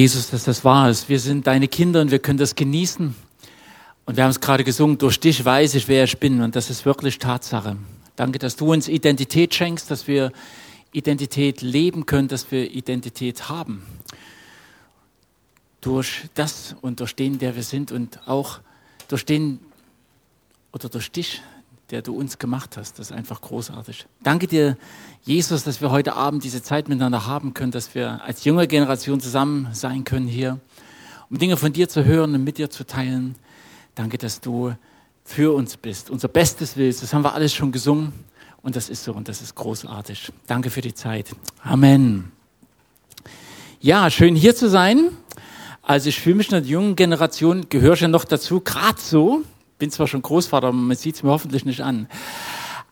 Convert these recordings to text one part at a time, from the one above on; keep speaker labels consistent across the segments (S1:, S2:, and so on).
S1: Jesus, dass das wahr ist. Wir sind deine Kinder und wir können das genießen. Und wir haben es gerade gesungen, durch dich weiß ich, wer ich bin. Und das ist wirklich Tatsache. Danke, dass du uns Identität schenkst, dass wir Identität leben können, dass wir Identität haben. Durch das und durch den, der wir sind und auch durch den oder durch dich, der du uns gemacht hast. Das ist einfach großartig. Danke dir, Jesus, dass wir heute Abend diese Zeit miteinander haben können, dass wir als junge Generation zusammen sein können hier, um Dinge von dir zu hören und mit dir zu teilen. Danke, dass du für uns bist, unser Bestes willst. Das haben wir alles schon gesungen und das ist so und das ist großartig. Danke für die Zeit. Amen. Ja, schön hier zu sein. Also ich fühle mich in der jungen Generation, gehöre ja noch dazu, gerade so, bin zwar schon Großvater, aber man sieht es mir hoffentlich nicht an.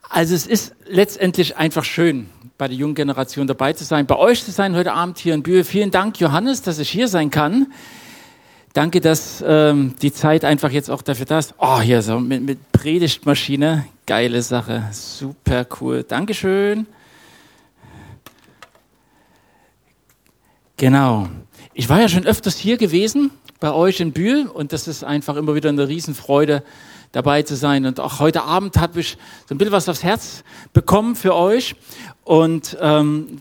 S1: Also es ist letztendlich einfach schön, bei der jungen Generation dabei zu sein, bei euch zu sein heute Abend hier in Bühe. Vielen Dank, Johannes, dass ich hier sein kann. Danke, dass ähm, die Zeit einfach jetzt auch dafür da ist. Oh, hier so mit, mit Predigtmaschine. Geile Sache. Super cool. Dankeschön. Genau. Ich war ja schon öfters hier gewesen bei euch in Bühl und das ist einfach immer wieder eine Riesenfreude dabei zu sein. Und auch heute Abend habe ich so ein bisschen was aufs Herz bekommen für euch. Und ähm,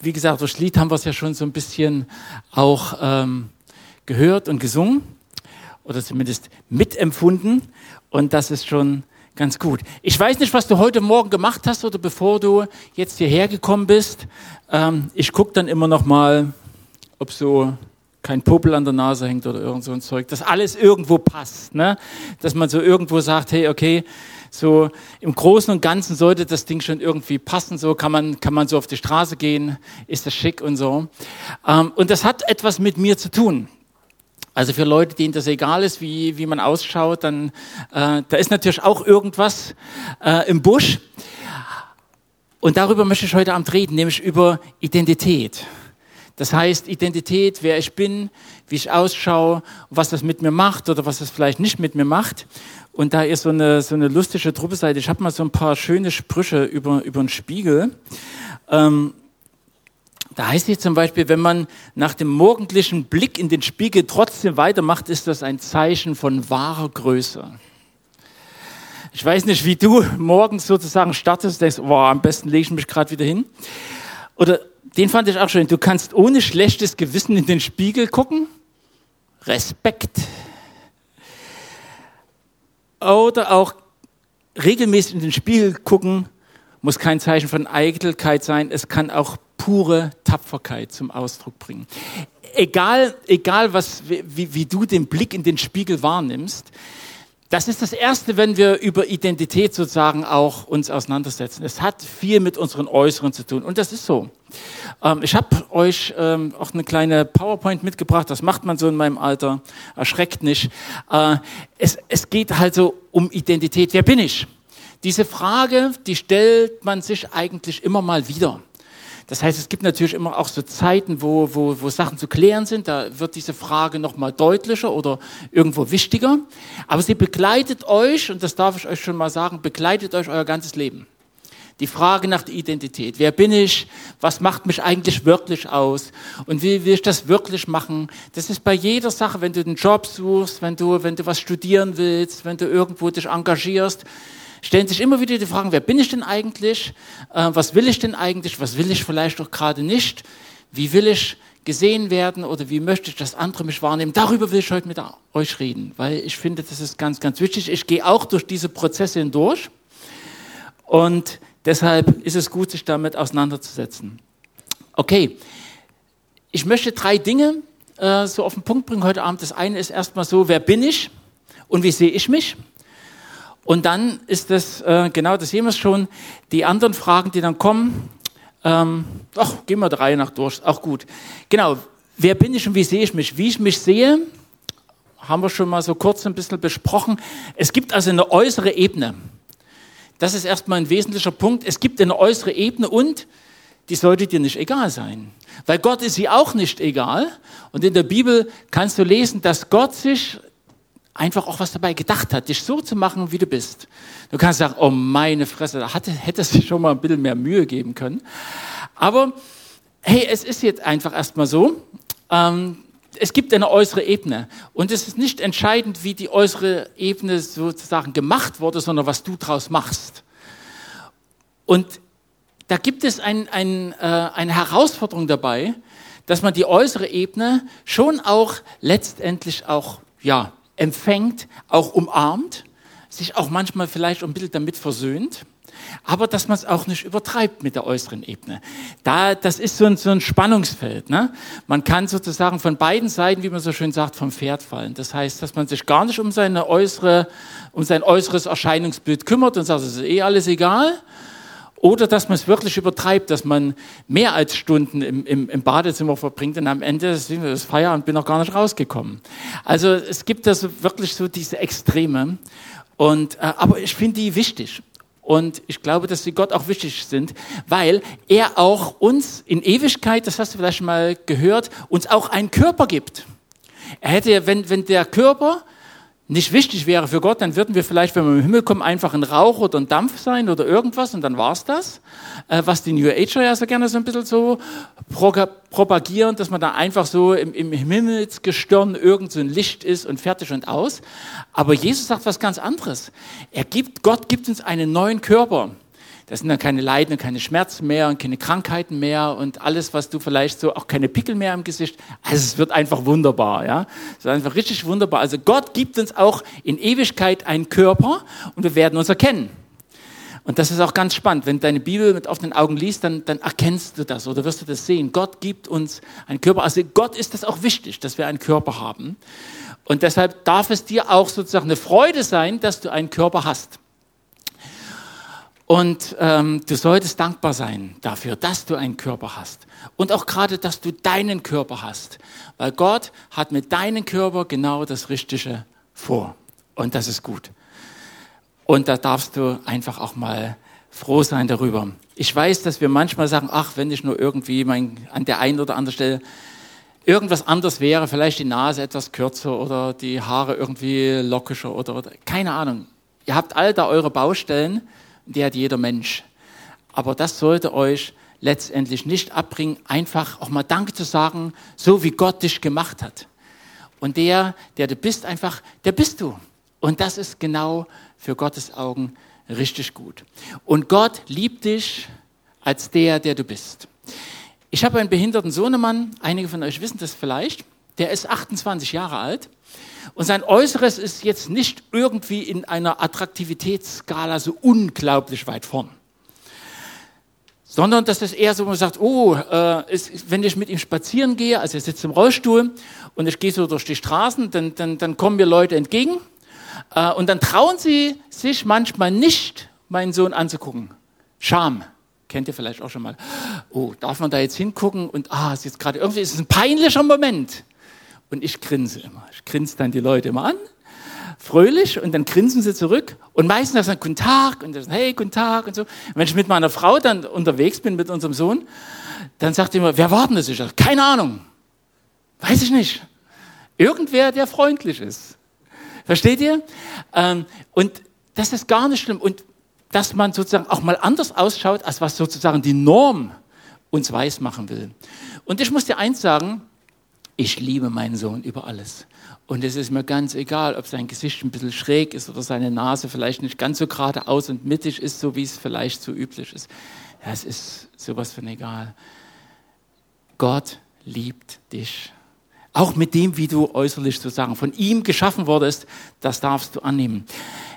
S1: wie gesagt, durch Lied haben wir es ja schon so ein bisschen auch ähm, gehört und gesungen oder zumindest mitempfunden. Und das ist schon ganz gut. Ich weiß nicht, was du heute Morgen gemacht hast oder bevor du jetzt hierher gekommen bist. Ähm, ich gucke dann immer noch mal, ob so kein Popel an der Nase hängt oder irgend so ein Zeug, dass alles irgendwo passt, ne? Dass man so irgendwo sagt, hey, okay, so im Großen und Ganzen sollte das Ding schon irgendwie passen, so kann man, kann man so auf die Straße gehen, ist das schick und so. Ähm, und das hat etwas mit mir zu tun. Also für Leute, denen das egal ist, wie, wie man ausschaut, dann äh, da ist natürlich auch irgendwas äh, im Busch. Und darüber möchte ich heute Abend reden, nämlich über Identität. Das heißt, Identität, wer ich bin, wie ich ausschaue, was das mit mir macht oder was das vielleicht nicht mit mir macht. Und da ist so eine, so eine lustige Truppeseite. Ich habe mal so ein paar schöne Sprüche über, über einen Spiegel. Ähm, da heißt es zum Beispiel, wenn man nach dem morgendlichen Blick in den Spiegel trotzdem weitermacht, ist das ein Zeichen von wahrer Größe. Ich weiß nicht, wie du morgens sozusagen startest, denkst, wow, am besten lege ich mich gerade wieder hin. Oder den fand ich auch schön. Du kannst ohne schlechtes Gewissen in den Spiegel gucken. Respekt. Oder auch regelmäßig in den Spiegel gucken, muss kein Zeichen von Eitelkeit sein. Es kann auch pure Tapferkeit zum Ausdruck bringen. Egal, egal was, wie, wie du den Blick in den Spiegel wahrnimmst, das ist das Erste, wenn wir über Identität sozusagen auch uns auseinandersetzen. Es hat viel mit unseren Äußeren zu tun. Und das ist so. Ähm, ich habe euch ähm, auch eine kleine PowerPoint mitgebracht. Das macht man so in meinem Alter. Erschreckt nicht. Äh, es, es geht halt so um Identität. Wer bin ich? Diese Frage, die stellt man sich eigentlich immer mal wieder. Das heißt, es gibt natürlich immer auch so Zeiten, wo, wo, wo Sachen zu klären sind. Da wird diese Frage nochmal deutlicher oder irgendwo wichtiger. Aber sie begleitet euch, und das darf ich euch schon mal sagen, begleitet euch euer ganzes Leben. Die Frage nach der Identität. Wer bin ich? Was macht mich eigentlich wirklich aus? Und wie will ich das wirklich machen? Das ist bei jeder Sache, wenn du einen Job suchst, wenn du, wenn du was studieren willst, wenn du irgendwo dich engagierst stellen sich immer wieder die Fragen, wer bin ich denn eigentlich? Äh, was will ich denn eigentlich? Was will ich vielleicht auch gerade nicht? Wie will ich gesehen werden oder wie möchte ich, dass andere mich wahrnehmen? Darüber will ich heute mit euch reden, weil ich finde, das ist ganz, ganz wichtig. Ich gehe auch durch diese Prozesse hindurch und deshalb ist es gut, sich damit auseinanderzusetzen. Okay, ich möchte drei Dinge äh, so auf den Punkt bringen heute Abend. Das eine ist erstmal so, wer bin ich und wie sehe ich mich? Und dann ist das, äh, genau, das sehen wir schon, die anderen Fragen, die dann kommen, ähm, gehen wir drei nach durch, auch gut. Genau, wer bin ich und wie sehe ich mich? Wie ich mich sehe, haben wir schon mal so kurz ein bisschen besprochen. Es gibt also eine äußere Ebene. Das ist erstmal ein wesentlicher Punkt. Es gibt eine äußere Ebene und die sollte dir nicht egal sein. Weil Gott ist sie auch nicht egal. Und in der Bibel kannst du lesen, dass Gott sich einfach auch was dabei gedacht hat, dich so zu machen, wie du bist. Du kannst sagen, oh meine Fresse, da hättest du schon mal ein bisschen mehr Mühe geben können. Aber hey, es ist jetzt einfach erstmal so. ähm, es gibt eine äußere Ebene. Und es ist nicht entscheidend, wie die äußere Ebene sozusagen gemacht wurde, sondern was du draus machst. Und da gibt es ein, ein, äh, eine Herausforderung dabei, dass man die äußere Ebene schon auch letztendlich auch ja, empfängt, auch umarmt, sich auch manchmal vielleicht ein bisschen damit versöhnt aber dass man es auch nicht übertreibt mit der äußeren Ebene. Da, das ist so ein, so ein Spannungsfeld. Ne? Man kann sozusagen von beiden Seiten, wie man so schön sagt, vom Pferd fallen. Das heißt, dass man sich gar nicht um, seine äußere, um sein äußeres Erscheinungsbild kümmert und sagt, es ist eh alles egal. Oder dass man es wirklich übertreibt, dass man mehr als Stunden im, im, im Badezimmer verbringt und am Ende ist das Feierabend bin noch gar nicht rausgekommen. Also es gibt da wirklich so diese Extreme. Und, äh, aber ich finde die wichtig. Und ich glaube, dass sie Gott auch wichtig sind, weil er auch uns in Ewigkeit, das hast du vielleicht mal gehört, uns auch einen Körper gibt. Er hätte, wenn, wenn der Körper nicht wichtig wäre für Gott, dann würden wir vielleicht, wenn wir im Himmel kommen, einfach ein Rauch oder ein Dampf sein oder irgendwas und dann war's das. Äh, was die New Ager ja so gerne so ein bisschen so propagieren, dass man da einfach so im, im Himmelsgestirn irgend so ein Licht ist und fertig und aus. Aber Jesus sagt was ganz anderes. Er gibt, Gott gibt uns einen neuen Körper. Das sind dann keine Leiden und keine Schmerzen mehr und keine Krankheiten mehr und alles, was du vielleicht so, auch keine Pickel mehr im Gesicht. Also es wird einfach wunderbar, ja. Es ist einfach richtig wunderbar. Also Gott gibt uns auch in Ewigkeit einen Körper und wir werden uns erkennen. Und das ist auch ganz spannend. Wenn du deine Bibel mit offenen Augen liest, dann, dann erkennst du das oder wirst du das sehen. Gott gibt uns einen Körper. Also Gott ist das auch wichtig, dass wir einen Körper haben. Und deshalb darf es dir auch sozusagen eine Freude sein, dass du einen Körper hast. Und ähm, du solltest dankbar sein dafür, dass du einen Körper hast. Und auch gerade, dass du deinen Körper hast. Weil Gott hat mit deinem Körper genau das Richtige vor. Und das ist gut. Und da darfst du einfach auch mal froh sein darüber. Ich weiß, dass wir manchmal sagen, ach, wenn ich nur irgendwie mein, an der einen oder anderen Stelle irgendwas anders wäre, vielleicht die Nase etwas kürzer oder die Haare irgendwie lockischer oder, oder keine Ahnung. Ihr habt all da eure Baustellen die hat jeder Mensch. Aber das sollte euch letztendlich nicht abbringen, einfach auch mal Danke zu sagen, so wie Gott dich gemacht hat. Und der, der du bist, einfach, der bist du. Und das ist genau für Gottes Augen richtig gut. Und Gott liebt dich als der, der du bist. Ich habe einen behinderten Sohnemann, einige von euch wissen das vielleicht, der ist 28 Jahre alt und sein Äußeres ist jetzt nicht irgendwie in einer Attraktivitätsskala so unglaublich weit vorn. Sondern dass das eher so, man sagt, oh, äh, ist, wenn ich mit ihm spazieren gehe, also er sitzt im Rollstuhl und ich gehe so durch die Straßen, dann, dann, dann kommen mir Leute entgegen äh, und dann trauen sie sich manchmal nicht, meinen Sohn anzugucken. Scham. Kennt ihr vielleicht auch schon mal. Oh, darf man da jetzt hingucken? Und ah, ist jetzt gerade irgendwie, ist es ein peinlicher Moment. Und ich grinse immer. Ich grinse dann die Leute immer an, fröhlich, und dann grinsen sie zurück. Und meistens sagen Guten Tag und sagen, hey, guten Tag und so. Und wenn ich mit meiner Frau dann unterwegs bin, mit unserem Sohn, dann sagt sie immer, wer war denn das? Ich sage, keine Ahnung. Weiß ich nicht. Irgendwer, der freundlich ist. Versteht ihr? Ähm, und das ist gar nicht schlimm. Und dass man sozusagen auch mal anders ausschaut, als was sozusagen die Norm uns weiß machen will. Und ich muss dir eins sagen, ich liebe meinen Sohn über alles. Und es ist mir ganz egal, ob sein Gesicht ein bisschen schräg ist oder seine Nase vielleicht nicht ganz so geradeaus und mittig ist, so wie es vielleicht so üblich ist. Ja, es ist sowas von egal. Gott liebt dich. Auch mit dem, wie du äußerlich sozusagen von ihm geschaffen wurdest, das darfst du annehmen.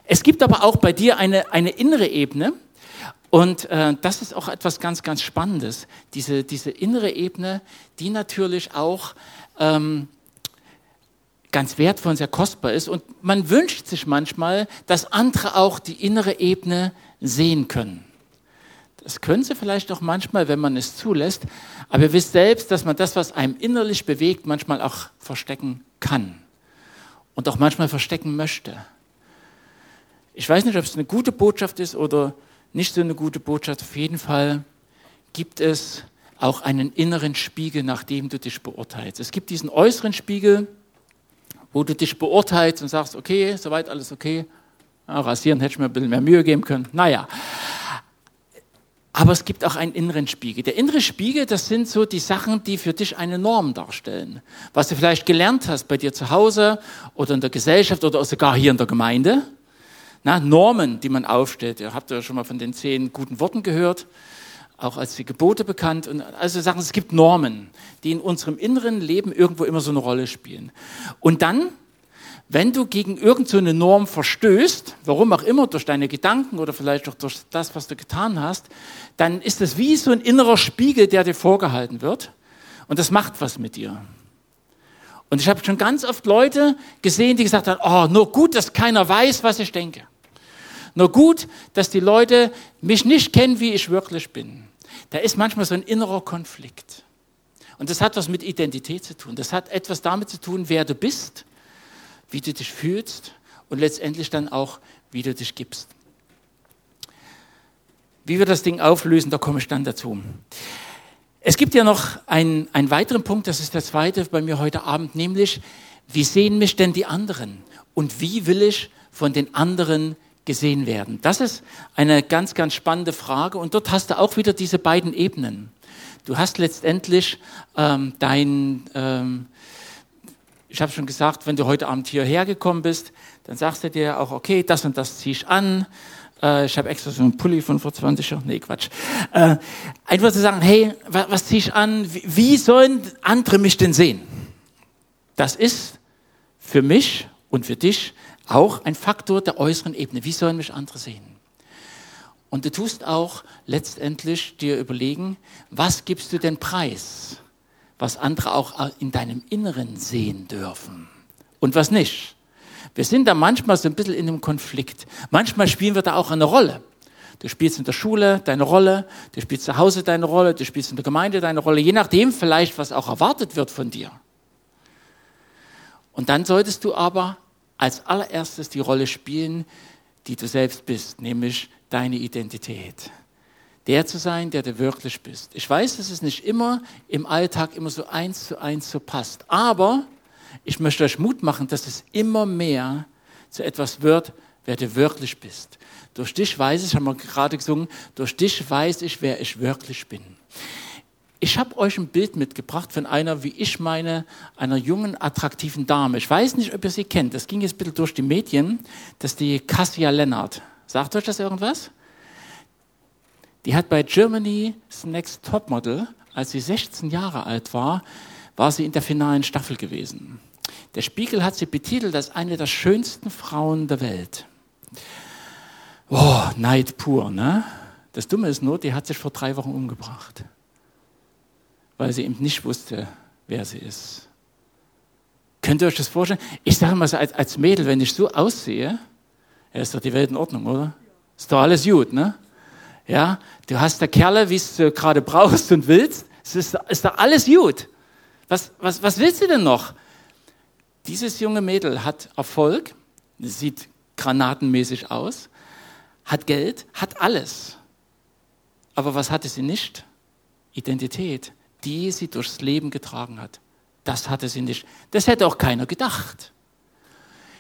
S1: Es gibt aber auch bei dir eine, eine innere Ebene. Und äh, das ist auch etwas ganz, ganz Spannendes. Diese, diese innere Ebene, die natürlich auch ähm, ganz wertvoll und sehr kostbar ist. Und man wünscht sich manchmal, dass andere auch die innere Ebene sehen können. Das können sie vielleicht auch manchmal, wenn man es zulässt. Aber ihr wisst selbst, dass man das, was einem innerlich bewegt, manchmal auch verstecken kann. Und auch manchmal verstecken möchte. Ich weiß nicht, ob es eine gute Botschaft ist oder nicht so eine gute Botschaft. Auf jeden Fall gibt es auch einen inneren Spiegel, nach dem du dich beurteilst. Es gibt diesen äußeren Spiegel, wo du dich beurteilst und sagst, okay, soweit alles okay. Ja, rasieren hätte ich mir ein bisschen mehr Mühe geben können. Naja. Aber es gibt auch einen inneren Spiegel. Der innere Spiegel, das sind so die Sachen, die für dich eine Norm darstellen. Was du vielleicht gelernt hast bei dir zu Hause oder in der Gesellschaft oder sogar hier in der Gemeinde. Na, Normen, die man aufstellt. Ihr habt ja schon mal von den zehn guten Worten gehört, auch als die Gebote bekannt. Und also sagen, es gibt Normen, die in unserem inneren Leben irgendwo immer so eine Rolle spielen. Und dann wenn du gegen irgendeine so Norm verstößt, warum auch immer, durch deine Gedanken oder vielleicht auch durch das, was du getan hast, dann ist das wie so ein innerer Spiegel, der dir vorgehalten wird. Und das macht was mit dir. Und ich habe schon ganz oft Leute gesehen, die gesagt haben, oh, nur gut, dass keiner weiß, was ich denke. Nur gut, dass die Leute mich nicht kennen, wie ich wirklich bin. Da ist manchmal so ein innerer Konflikt. Und das hat was mit Identität zu tun. Das hat etwas damit zu tun, wer du bist wie du dich fühlst und letztendlich dann auch, wie du dich gibst. Wie wir das Ding auflösen, da komme ich dann dazu. Es gibt ja noch einen, einen weiteren Punkt, das ist der zweite bei mir heute Abend, nämlich, wie sehen mich denn die anderen? Und wie will ich von den anderen gesehen werden? Das ist eine ganz, ganz spannende Frage. Und dort hast du auch wieder diese beiden Ebenen. Du hast letztendlich ähm, dein, ähm, ich habe schon gesagt, wenn du heute Abend hierher gekommen bist, dann sagst du dir auch, okay, das und das ziehe ich an. Äh, ich habe extra so einen Pulli von vor 20 Jahren. Nee, Quatsch. Äh, einfach zu sagen, hey, was, was ziehe ich an? Wie, wie sollen andere mich denn sehen? Das ist für mich und für dich auch ein Faktor der äußeren Ebene. Wie sollen mich andere sehen? Und du tust auch letztendlich dir überlegen, was gibst du denn preis? was andere auch in deinem Inneren sehen dürfen und was nicht. Wir sind da manchmal so ein bisschen in einem Konflikt. Manchmal spielen wir da auch eine Rolle. Du spielst in der Schule deine Rolle, du spielst zu Hause deine Rolle, du spielst in der Gemeinde deine Rolle, je nachdem vielleicht, was auch erwartet wird von dir. Und dann solltest du aber als allererstes die Rolle spielen, die du selbst bist, nämlich deine Identität der zu sein, der du wirklich bist. Ich weiß, dass es nicht immer im Alltag immer so eins zu eins so passt, aber ich möchte euch Mut machen, dass es immer mehr zu etwas wird, wer du wirklich bist. Durch dich weiß ich, haben wir gerade gesungen, durch dich weiß ich, wer ich wirklich bin. Ich habe euch ein Bild mitgebracht von einer, wie ich meine, einer jungen, attraktiven Dame. Ich weiß nicht, ob ihr sie kennt. Das ging jetzt ein bisschen durch die Medien. Das ist die Cassia Lennart. Sagt euch das irgendwas? Die hat bei Germany's Next Topmodel, als sie 16 Jahre alt war, war sie in der finalen Staffel gewesen. Der Spiegel hat sie betitelt als eine der schönsten Frauen der Welt. Oh, Neid pur, ne? Das Dumme ist nur, die hat sich vor drei Wochen umgebracht, weil sie eben nicht wusste, wer sie ist. Könnt ihr euch das vorstellen? Ich sage mal so als, als Mädel, wenn ich so aussehe, ja, ist doch die Welt in Ordnung, oder? Ist doch alles gut, ne? Ja, du hast der Kerle, wie du gerade brauchst und willst. Es ist, ist da alles gut. Was, was, was willst du denn noch? Dieses junge Mädel hat Erfolg, sieht granatenmäßig aus, hat Geld, hat alles. Aber was hatte sie nicht? Identität, die sie durchs Leben getragen hat. Das hatte sie nicht. Das hätte auch keiner gedacht.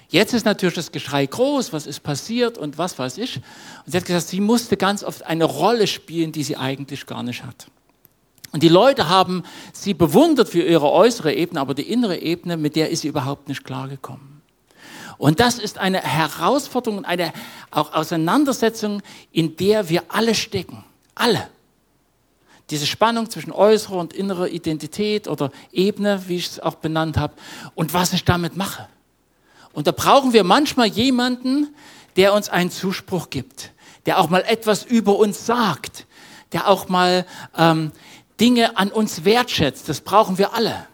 S1: Jetzt ist natürlich das Geschrei groß, was ist passiert und was weiß ich. Und sie hat gesagt, sie musste ganz oft eine Rolle spielen, die sie eigentlich gar nicht hat. Und die Leute haben sie bewundert für ihre äußere Ebene, aber die innere Ebene, mit der ist sie überhaupt nicht klargekommen. Und das ist eine Herausforderung und eine auch Auseinandersetzung, in der wir alle stecken. Alle. Diese Spannung zwischen äußerer und innerer Identität oder Ebene, wie ich es auch benannt habe, und was ich damit mache. Und da brauchen wir manchmal jemanden, der uns einen Zuspruch gibt, der auch mal etwas über uns sagt, der auch mal ähm, Dinge an uns wertschätzt. Das brauchen wir alle.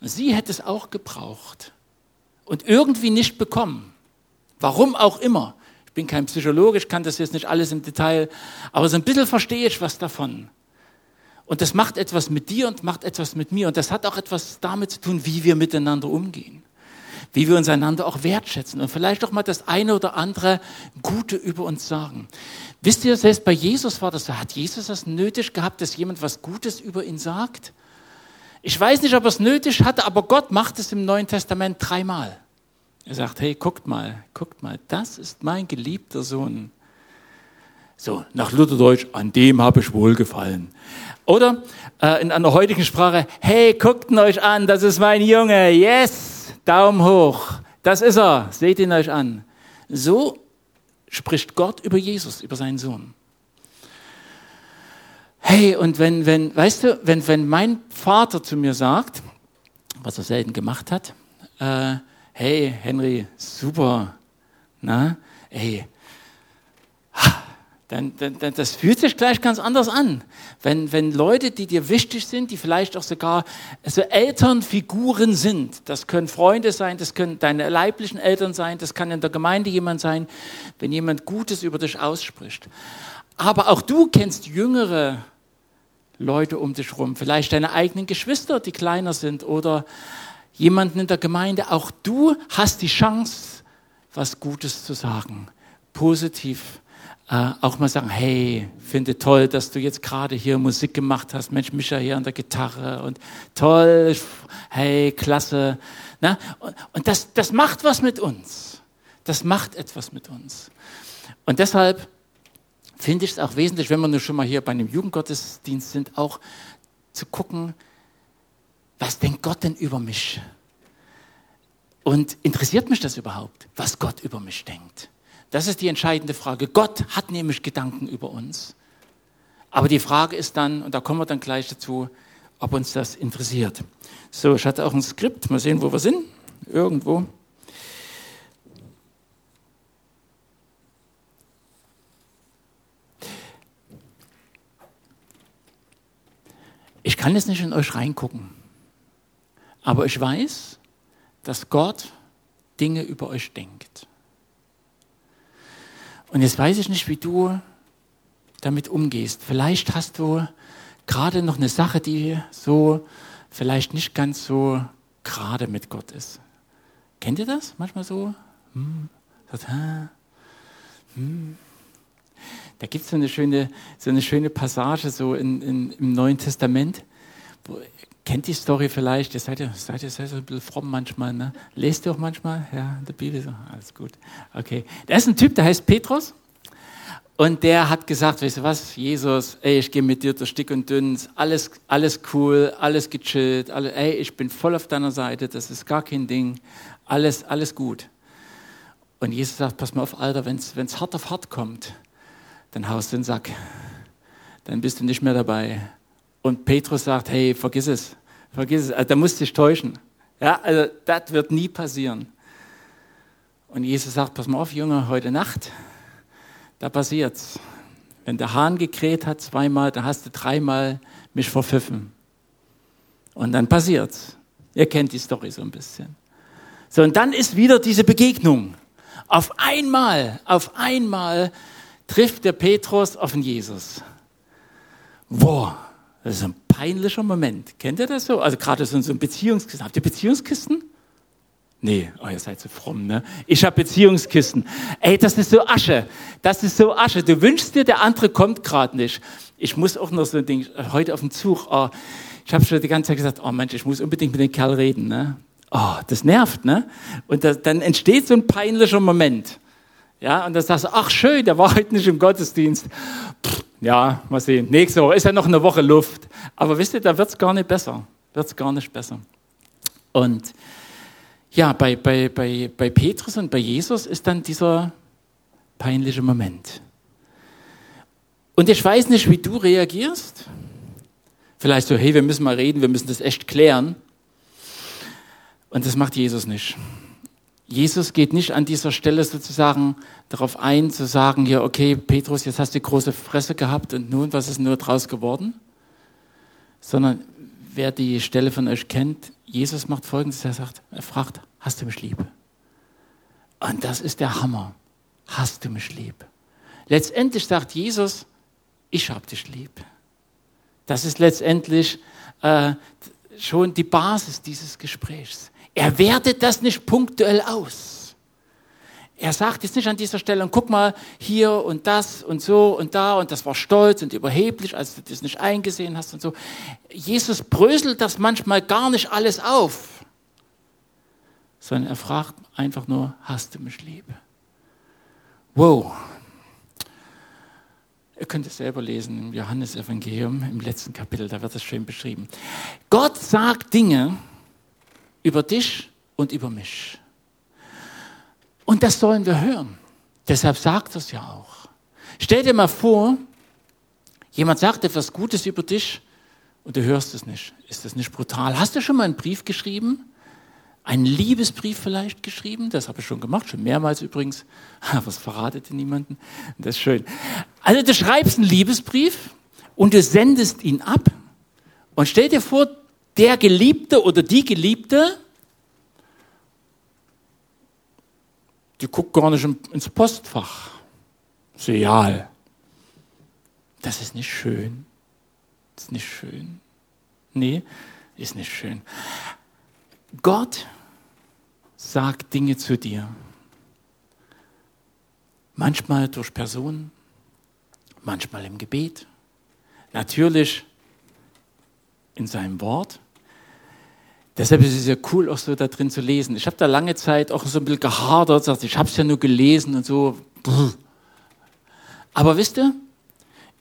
S1: Sie hätte es auch gebraucht und irgendwie nicht bekommen. Warum auch immer. Ich bin kein Psychologe, ich kann das jetzt nicht alles im Detail, aber so ein bisschen verstehe ich was davon. Und das macht etwas mit dir und macht etwas mit mir. Und das hat auch etwas damit zu tun, wie wir miteinander umgehen wie wir uns einander auch wertschätzen und vielleicht auch mal das eine oder andere Gute über uns sagen. Wisst ihr, selbst bei Jesus war das so. Hat Jesus das nötig gehabt, dass jemand was Gutes über ihn sagt? Ich weiß nicht, ob er es nötig hatte, aber Gott macht es im Neuen Testament dreimal. Er sagt, hey, guckt mal, guckt mal, das ist mein geliebter Sohn. So, nach Lutherdeutsch, an dem habe ich wohlgefallen. Oder äh, in einer heutigen Sprache, hey, guckt ihn euch an, das ist mein Junge, yes, Daumen hoch, das ist er, seht ihn euch an. So spricht Gott über Jesus, über seinen Sohn. Hey, und wenn, wenn, weißt du, wenn, wenn mein Vater zu mir sagt, was er selten gemacht hat, äh, hey, Henry, super, na, ey, dann, dann, dann, das fühlt sich gleich ganz anders an. Wenn, wenn Leute, die dir wichtig sind, die vielleicht auch sogar so Elternfiguren sind, das können Freunde sein, das können deine leiblichen Eltern sein, das kann in der Gemeinde jemand sein, wenn jemand Gutes über dich ausspricht. Aber auch du kennst jüngere Leute um dich rum, vielleicht deine eigenen Geschwister, die kleiner sind oder jemanden in der Gemeinde. Auch du hast die Chance, was Gutes zu sagen, positiv äh, auch mal sagen, hey, finde toll, dass du jetzt gerade hier Musik gemacht hast. Mensch, Micha hier an der Gitarre und toll, hey, klasse. Na? Und, und das, das macht was mit uns. Das macht etwas mit uns. Und deshalb finde ich es auch wesentlich, wenn wir nur schon mal hier bei einem Jugendgottesdienst sind, auch zu gucken, was denkt Gott denn über mich? Und interessiert mich das überhaupt, was Gott über mich denkt? Das ist die entscheidende Frage. Gott hat nämlich Gedanken über uns. Aber die Frage ist dann, und da kommen wir dann gleich dazu, ob uns das interessiert. So, ich hatte auch ein Skript. Mal sehen, wo wir sind. Irgendwo. Ich kann jetzt nicht in euch reingucken. Aber ich weiß, dass Gott Dinge über euch denkt. Und jetzt weiß ich nicht, wie du damit umgehst. Vielleicht hast du gerade noch eine Sache, die so vielleicht nicht ganz so gerade mit Gott ist. Kennt ihr das? Manchmal so? Hm, hm. Da gibt es so eine schöne, so eine schöne Passage so in, in, im Neuen Testament. Wo, kennt die Story vielleicht? Ihr seid ja, seid ihr, seid ihr ein bisschen fromm manchmal, ne? Lest ihr auch manchmal? Ja, in der Bibel so. Alles gut. Okay. Da ist ein Typ, der heißt Petrus. Und der hat gesagt, weißt du was, Jesus, ey, ich gehe mit dir durch dick und dünn, alles, alles cool, alles gechillt, alle, ey, ich bin voll auf deiner Seite, das ist gar kein Ding, alles, alles gut. Und Jesus sagt, pass mal auf, Alter, wenn es hart auf hart kommt, dann haust du den Sack. Dann bist du nicht mehr dabei. Und Petrus sagt, hey, vergiss es. Vergiss es, also, da musst du dich täuschen. Ja, also das wird nie passieren. Und Jesus sagt, pass mal auf, Junge, heute Nacht, da passiert's. Wenn der Hahn gekräht hat zweimal, dann hast du dreimal mich verpfiffen. Und dann passiert's. Ihr kennt die Story so ein bisschen. So, und dann ist wieder diese Begegnung. Auf einmal, auf einmal trifft der Petrus auf den Jesus. Boah, das ist ein peinlicher Moment. Kennt ihr das so? Also gerade so ein Beziehungskisten. Habt ihr Beziehungskisten? Nee, oh, ihr seid so fromm, ne? Ich habe Beziehungskisten. Ey, das ist so Asche. Das ist so Asche. Du wünschst dir, der andere kommt gerade nicht. Ich muss auch noch so ein Ding, heute auf dem Zug, oh, ich habe schon die ganze Zeit gesagt, oh Mensch, ich muss unbedingt mit dem Kerl reden, ne? Oh, das nervt, ne? Und das, dann entsteht so ein peinlicher Moment. Ja, und dann sagst du, ach schön, der war heute nicht im Gottesdienst. Pff, ja, mal sehen. Nächste Woche ist ja noch eine Woche Luft. Aber wisst ihr, da wird's gar nicht besser. Wird's gar nicht besser. Und ja, bei, bei, bei, bei Petrus und bei Jesus ist dann dieser peinliche Moment. Und ich weiß nicht, wie du reagierst. Vielleicht so, hey, wir müssen mal reden, wir müssen das echt klären. Und das macht Jesus nicht. Jesus geht nicht an dieser Stelle sozusagen darauf ein, zu sagen, hier, okay, Petrus, jetzt hast du große Fresse gehabt und nun, was ist nur draus geworden? Sondern wer die Stelle von euch kennt, Jesus macht Folgendes, er sagt, er fragt, hast du mich lieb? Und das ist der Hammer. Hast du mich lieb? Letztendlich sagt Jesus, ich hab dich lieb. Das ist letztendlich äh, schon die Basis dieses Gesprächs. Er wertet das nicht punktuell aus. Er sagt jetzt nicht an dieser Stelle, und guck mal, hier und das und so und da und das war stolz und überheblich, als du das nicht eingesehen hast und so. Jesus bröselt das manchmal gar nicht alles auf, sondern er fragt einfach nur, hast du mich lieb? Wow. könnt es selber lesen im Johannesevangelium, im letzten Kapitel, da wird es schön beschrieben. Gott sagt Dinge über dich und über mich. Und das sollen wir hören. Deshalb sagt es ja auch. Stell dir mal vor, jemand sagt etwas Gutes über dich und du hörst es nicht. Ist das nicht brutal? Hast du schon mal einen Brief geschrieben? Einen Liebesbrief vielleicht geschrieben? Das habe ich schon gemacht, schon mehrmals übrigens. Aber es verratet niemanden. Das ist schön. Also du schreibst einen Liebesbrief und du sendest ihn ab. Und stell dir vor, der Geliebte oder die Geliebte, die guckt gar nicht ins Postfach. Ist real. Das ist nicht schön. Das ist nicht schön. Nee, ist nicht schön. Gott sagt Dinge zu dir. Manchmal durch Personen, manchmal im Gebet, natürlich in seinem Wort. Deshalb ist es ja cool, auch so da drin zu lesen. Ich habe da lange Zeit auch so ein bisschen gehadert, sagt, ich habe es ja nur gelesen und so. Aber wisst ihr,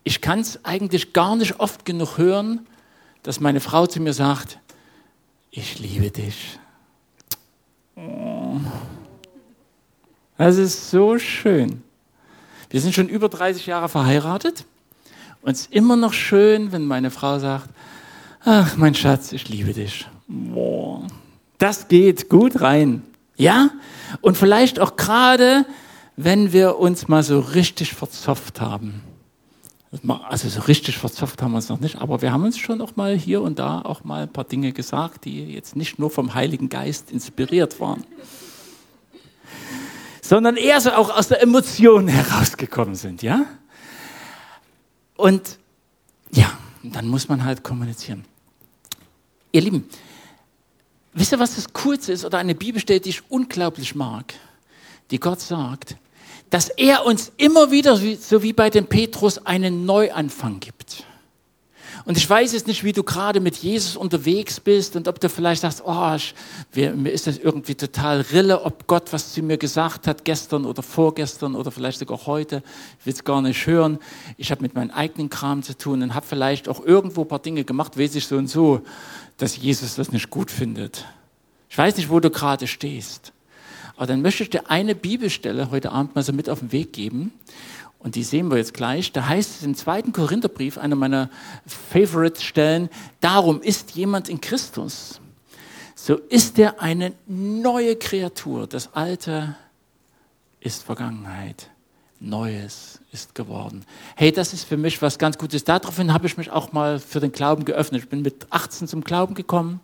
S1: ich kann es eigentlich gar nicht oft genug hören, dass meine Frau zu mir sagt, ich liebe dich. Das ist so schön. Wir sind schon über 30 Jahre verheiratet und es ist immer noch schön, wenn meine Frau sagt, ach mein Schatz, ich liebe dich. Das geht gut rein. Ja? Und vielleicht auch gerade, wenn wir uns mal so richtig verzopft haben. Also so richtig verzopft haben wir uns noch nicht, aber wir haben uns schon auch mal hier und da auch mal ein paar Dinge gesagt, die jetzt nicht nur vom Heiligen Geist inspiriert waren, sondern eher so auch aus der Emotion herausgekommen sind, ja? Und ja, dann muss man halt kommunizieren. Ihr Lieben, wisst ihr, was das Coolste ist oder eine Bibelstelle, die ich unglaublich mag, die Gott sagt, dass er uns immer wieder, so wie bei dem Petrus, einen Neuanfang gibt. Und ich weiß jetzt nicht, wie du gerade mit Jesus unterwegs bist und ob du vielleicht sagst, oh, mir ist das irgendwie total rille, ob Gott was zu mir gesagt hat, gestern oder vorgestern oder vielleicht sogar heute. Ich will es gar nicht hören. Ich habe mit meinem eigenen Kram zu tun und habe vielleicht auch irgendwo ein paar Dinge gemacht, weiß ich so und so, dass Jesus das nicht gut findet. Ich weiß nicht, wo du gerade stehst. Aber dann möchte ich dir eine Bibelstelle heute Abend mal so mit auf den Weg geben. Und die sehen wir jetzt gleich. Da heißt es im zweiten Korintherbrief, einer meiner Favorite-Stellen, darum ist jemand in Christus. So ist er eine neue Kreatur. Das Alte ist Vergangenheit. Neues ist geworden. Hey, das ist für mich was ganz Gutes. Daraufhin habe ich mich auch mal für den Glauben geöffnet. Ich bin mit 18 zum Glauben gekommen.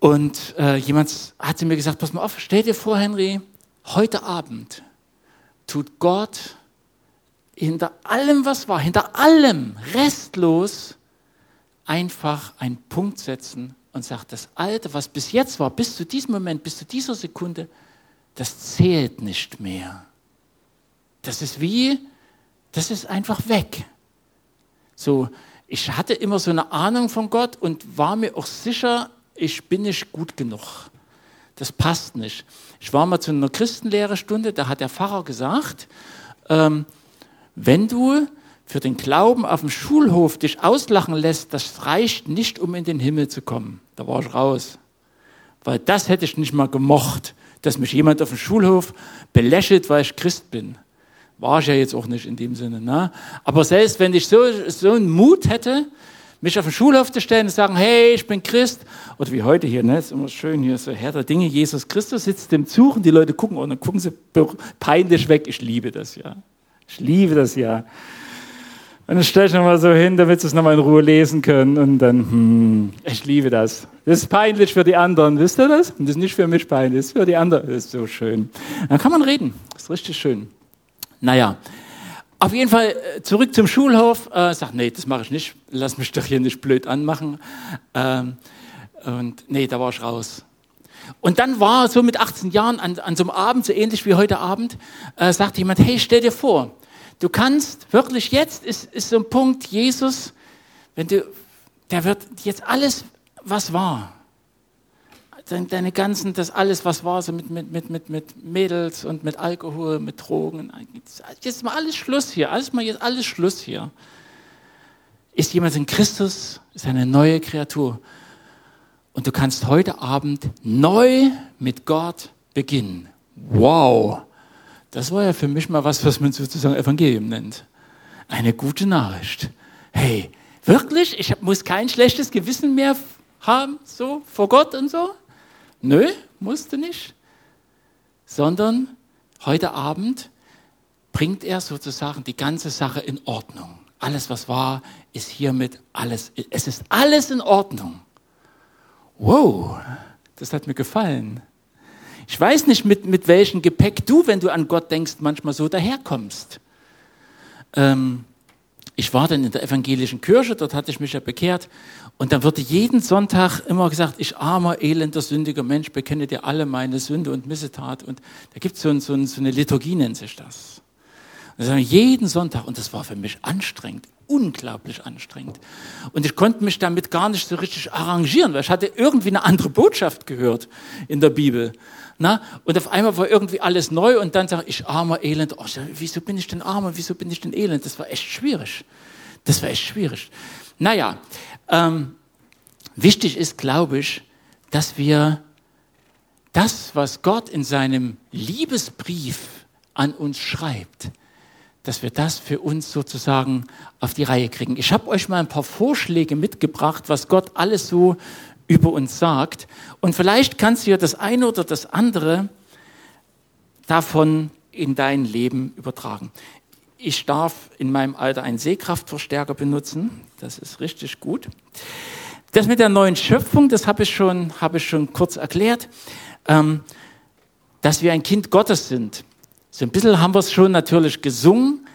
S1: Und äh, jemand hat zu mir gesagt, pass mal auf, stell dir vor, Henry, heute Abend tut Gott hinter allem, was war, hinter allem, restlos, einfach einen Punkt setzen und sagt, das Alte, was bis jetzt war, bis zu diesem Moment, bis zu dieser Sekunde, das zählt nicht mehr. Das ist wie, das ist einfach weg. So, ich hatte immer so eine Ahnung von Gott und war mir auch sicher, ich bin nicht gut genug. Das passt nicht. Ich war mal zu einer Christenlehrerstunde, da hat der Pfarrer gesagt, ähm, wenn du für den Glauben auf dem Schulhof dich auslachen lässt, das reicht nicht, um in den Himmel zu kommen. Da war ich raus. Weil das hätte ich nicht mal gemocht, dass mich jemand auf dem Schulhof belächelt, weil ich Christ bin. War ich ja jetzt auch nicht in dem Sinne. Ne? Aber selbst wenn ich so, so einen Mut hätte, mich auf den Schulhof zu stellen und sagen, hey, ich bin Christ. Oder wie heute hier, ne? ist immer schön hier, so Herr der Dinge, Jesus Christus sitzt im Zug und die Leute gucken und dann gucken sie peinlich weg. Ich liebe das ja. Ich liebe das ja. Und dann stelle ich nochmal so hin, damit sie es nochmal in Ruhe lesen können. Und dann, hm, ich liebe das. Das ist peinlich für die anderen, wisst ihr das? Und das ist nicht für mich peinlich, das ist für die anderen. Das ist so schön. Dann kann man reden. Das ist richtig schön. Naja, auf jeden Fall äh, zurück zum Schulhof. Äh, sag, nee, das mache ich nicht. Lass mich doch hier nicht blöd anmachen. Ähm, und nee, da war ich raus. Und dann war so mit 18 Jahren an, an so einem Abend, so ähnlich wie heute Abend, äh, sagte jemand, hey, stell dir vor, du kannst wirklich jetzt, ist, ist so ein Punkt, Jesus, wenn du, der wird jetzt alles, was war, deine ganzen, das alles, was war, so mit, mit, mit, mit, mit Mädels und mit Alkohol, mit Drogen. Jetzt ist mal alles Schluss hier, alles mal jetzt alles Schluss hier. Ist jemand in Christus, ist eine neue Kreatur. Und du kannst heute Abend neu mit Gott beginnen. Wow! Das war ja für mich mal was, was man sozusagen Evangelium nennt. Eine gute Nachricht. Hey, wirklich? Ich muss kein schlechtes Gewissen mehr haben, so vor Gott und so? Nö, musste nicht. Sondern heute Abend bringt er sozusagen die ganze Sache in Ordnung. Alles, was war, ist hiermit alles. Es ist alles in Ordnung. Wow, das hat mir gefallen. Ich weiß nicht, mit, mit welchem Gepäck du, wenn du an Gott denkst, manchmal so daherkommst. Ähm, ich war dann in der evangelischen Kirche, dort hatte ich mich ja bekehrt. Und dann wurde jeden Sonntag immer gesagt, ich armer, elender, sündiger Mensch, bekenne dir alle meine Sünde und Missetat. Und da gibt so es so, so eine Liturgie, nennt sich das. Und das jeden Sonntag, und das war für mich anstrengend, unglaublich anstrengend. Und ich konnte mich damit gar nicht so richtig arrangieren, weil ich hatte irgendwie eine andere Botschaft gehört in der Bibel. Na? Und auf einmal war irgendwie alles neu und dann sage ich, armer Elend, oh, wieso bin ich denn armer, wieso bin ich denn elend? Das war echt schwierig. Das war echt schwierig. Naja, ähm, wichtig ist, glaube ich, dass wir das, was Gott in seinem Liebesbrief an uns schreibt, dass wir das für uns sozusagen auf die Reihe kriegen. Ich habe euch mal ein paar Vorschläge mitgebracht, was Gott alles so über uns sagt. Und vielleicht kannst du ja das eine oder das andere davon in dein Leben übertragen. Ich darf in meinem Alter einen Sehkraftverstärker benutzen. Das ist richtig gut. Das mit der neuen Schöpfung, das habe ich schon, habe ich schon kurz erklärt, ähm, dass wir ein Kind Gottes sind. So ein bisschen haben wir es schon natürlich gesungen.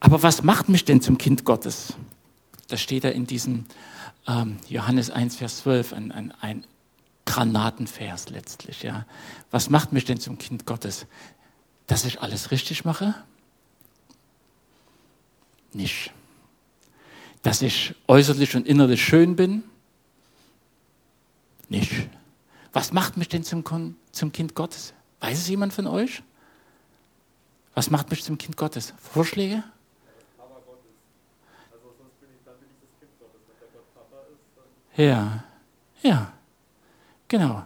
S1: Aber was macht mich denn zum Kind Gottes? Das steht da in diesem ähm, Johannes 1, Vers 12, ein, ein, ein Granatenvers letztlich. Ja. Was macht mich denn zum Kind Gottes? Dass ich alles richtig mache? Nicht. Dass ich äußerlich und innerlich schön bin? Nicht. Was macht mich denn zum, zum Kind Gottes? Weiß es jemand von euch? Was macht mich zum Kind Gottes? Vorschläge? Ja, ja, genau.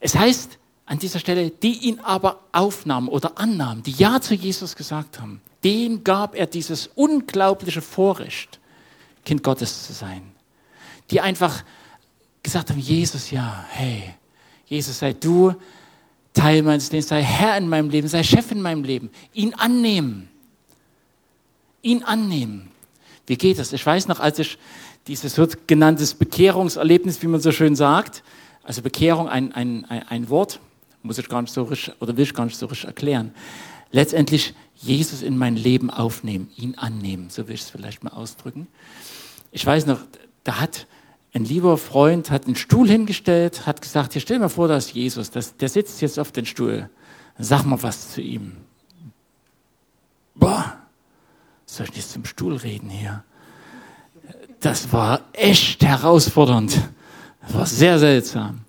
S1: Es heißt an dieser Stelle, die ihn aber aufnahmen oder annahmen, die Ja zu Jesus gesagt haben, denen gab er dieses unglaubliche Vorrecht, Kind Gottes zu sein. Die einfach gesagt haben, Jesus, ja, hey, Jesus, sei du Teil meines Lebens, sei Herr in meinem Leben, sei Chef in meinem Leben. Ihn annehmen. Ihn annehmen. Wie geht das? Ich weiß noch, als ich dieses sogenanntes Bekehrungserlebnis, wie man so schön sagt, also Bekehrung, ein, ein, ein Wort, muss ich gar nicht so richtig, oder will ich gar nicht so richtig erklären. Letztendlich Jesus in mein Leben aufnehmen, ihn annehmen, so will ich es vielleicht mal ausdrücken. Ich weiß noch, da hat ein lieber Freund hat einen Stuhl hingestellt, hat gesagt, hier stell mal vor, da ist Jesus, das, der sitzt jetzt auf dem Stuhl. Sag mal was zu ihm. Boah, soll ich nicht zum Stuhl reden hier? Das war echt herausfordernd. Das war sehr seltsam.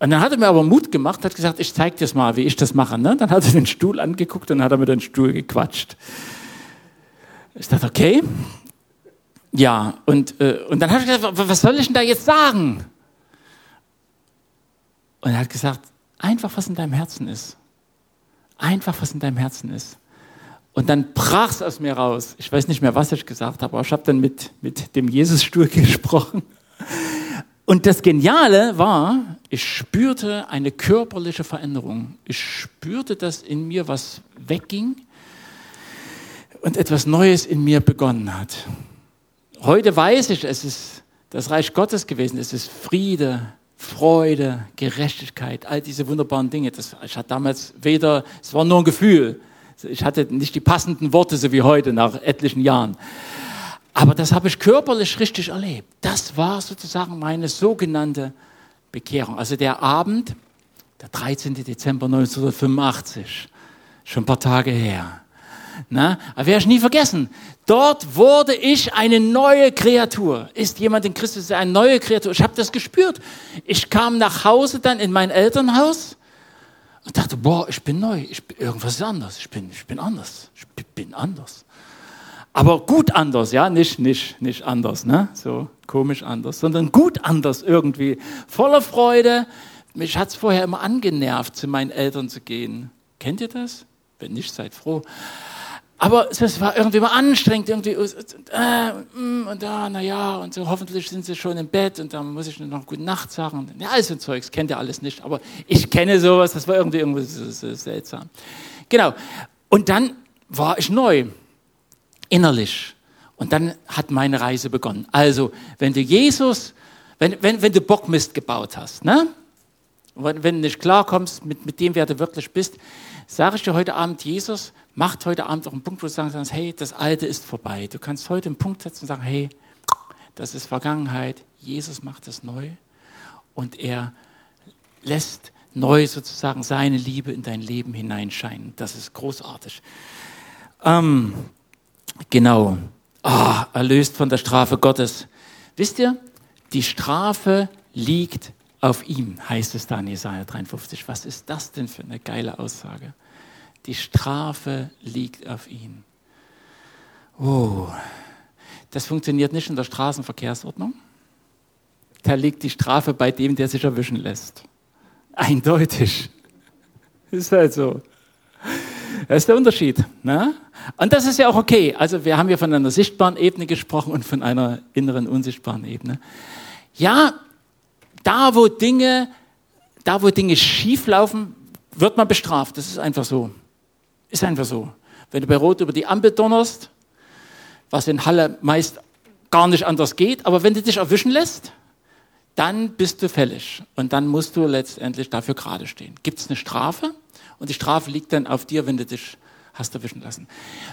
S1: Und dann hat er mir aber Mut gemacht, hat gesagt, ich zeig dir mal, wie ich das mache. Ne? Dann hat er den Stuhl angeguckt und hat er mit dem Stuhl gequatscht. Ich dachte, okay, ja, und, äh, und dann habe ich gesagt, was soll ich denn da jetzt sagen? Und er hat gesagt, einfach was in deinem Herzen ist. Einfach was in deinem Herzen ist. Und dann brach es aus mir raus. Ich weiß nicht mehr, was ich gesagt habe, aber ich habe dann mit, mit dem Jesusstuhl gesprochen. Und das Geniale war, ich spürte eine körperliche Veränderung. Ich spürte, dass in mir was wegging und etwas Neues in mir begonnen hat. Heute weiß ich, es ist das Reich Gottes gewesen. Es ist Friede, Freude, Gerechtigkeit, all diese wunderbaren Dinge. Das, ich hatte damals weder, es war nur ein Gefühl. Ich hatte nicht die passenden Worte, so wie heute, nach etlichen Jahren. Aber das habe ich körperlich richtig erlebt. Das war sozusagen meine sogenannte Bekehrung. Also der Abend, der 13. Dezember 1985, schon ein paar Tage her. Na, werde ich nie vergessen. Dort wurde ich eine neue Kreatur. Ist jemand in Christus eine neue Kreatur? Ich habe das gespürt. Ich kam nach Hause dann in mein Elternhaus und dachte, boah, ich bin neu. Ich bin, irgendwas ist anders. Ich bin, ich bin anders. Ich bin anders. Aber gut anders, ja, nicht, nicht, nicht anders, ne? So komisch anders, sondern gut anders irgendwie. Voller Freude. Mich hat's vorher immer angenervt, zu meinen Eltern zu gehen. Kennt ihr das? Wenn nicht, seid froh. Aber es war irgendwie mal anstrengend, irgendwie, äh, mm, und da, na ja, und so, hoffentlich sind sie schon im Bett und dann muss ich noch gute Nacht sagen. Ja, alles so Zeugs, kennt ihr alles nicht, aber ich kenne sowas, das war irgendwie irgendwie so, so seltsam. Genau. Und dann war ich neu, innerlich. Und dann hat meine Reise begonnen. Also, wenn du Jesus, wenn, wenn, wenn du Bockmist gebaut hast, ne? Wenn, wenn du nicht klarkommst mit, mit dem, wer du wirklich bist, sage ich dir heute Abend, Jesus macht heute Abend auch einen Punkt, wo du sagen kannst, hey, das Alte ist vorbei. Du kannst heute einen Punkt setzen und sagen, hey, das ist Vergangenheit. Jesus macht es neu und er lässt neu sozusagen seine Liebe in dein Leben hineinscheinen. Das ist großartig. Ähm, genau. Oh, erlöst von der Strafe Gottes. Wisst ihr, die Strafe liegt auf ihm, heißt es da in Jesaja 53. Was ist das denn für eine geile Aussage? Die Strafe liegt auf ihn. Oh, das funktioniert nicht in der Straßenverkehrsordnung. Da liegt die Strafe bei dem, der sich erwischen lässt. Eindeutig. Ist halt so. Das ist der Unterschied. Ne? Und das ist ja auch okay. Also wir haben ja von einer sichtbaren Ebene gesprochen und von einer inneren unsichtbaren Ebene. Ja, da wo Dinge, da wo Dinge schief laufen, wird man bestraft. Das ist einfach so. Ist einfach so. Wenn du bei Rot über die Ampel donnerst, was in Halle meist gar nicht anders geht, aber wenn du dich erwischen lässt, dann bist du fällig und dann musst du letztendlich dafür gerade stehen. Gibt es eine Strafe und die Strafe liegt dann auf dir, wenn du dich hast erwischen lassen.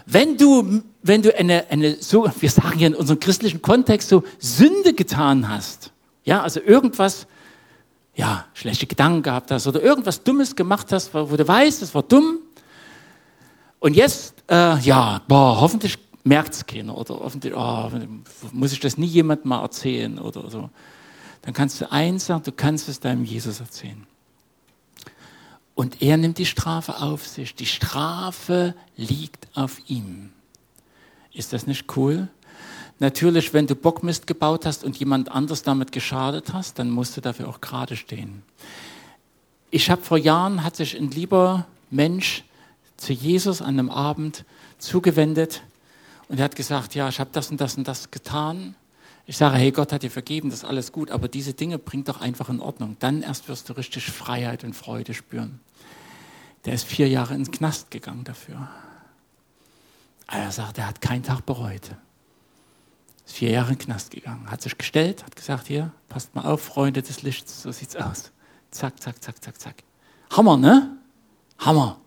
S1: Wenn du, wenn du eine, eine so, wir sagen ja in unserem christlichen Kontext so Sünde getan hast, ja, also irgendwas, ja, schlechte Gedanken gehabt hast oder irgendwas Dummes gemacht hast, wo du weißt, das war dumm, und jetzt, äh, ja, boah, hoffentlich merkt es keiner oder hoffentlich, oh, muss ich das nie jemandem mal erzählen oder so. Dann kannst du eins sagen, du kannst es deinem Jesus erzählen. Und er nimmt die Strafe auf sich. Die Strafe liegt auf ihm. Ist das nicht cool? Natürlich, wenn du Bockmist gebaut hast und jemand anders damit geschadet hast, dann musst du dafür auch gerade stehen. Ich habe vor Jahren, hat sich ein lieber Mensch zu Jesus an einem Abend zugewendet und er hat gesagt, ja, ich habe das und das und das getan. Ich sage, hey, Gott hat dir vergeben, das ist alles gut, aber diese Dinge bringt doch einfach in Ordnung. Dann erst wirst du richtig Freiheit und Freude spüren. Der ist vier Jahre ins Knast gegangen dafür. Er sagt, er hat keinen Tag bereut. Ist vier Jahre in den Knast gegangen, hat sich gestellt, hat gesagt, hier, passt mal auf, Freunde des Lichts, so sieht's aus. Zack, zack, zack, zack, zack. Hammer, ne? Hammer.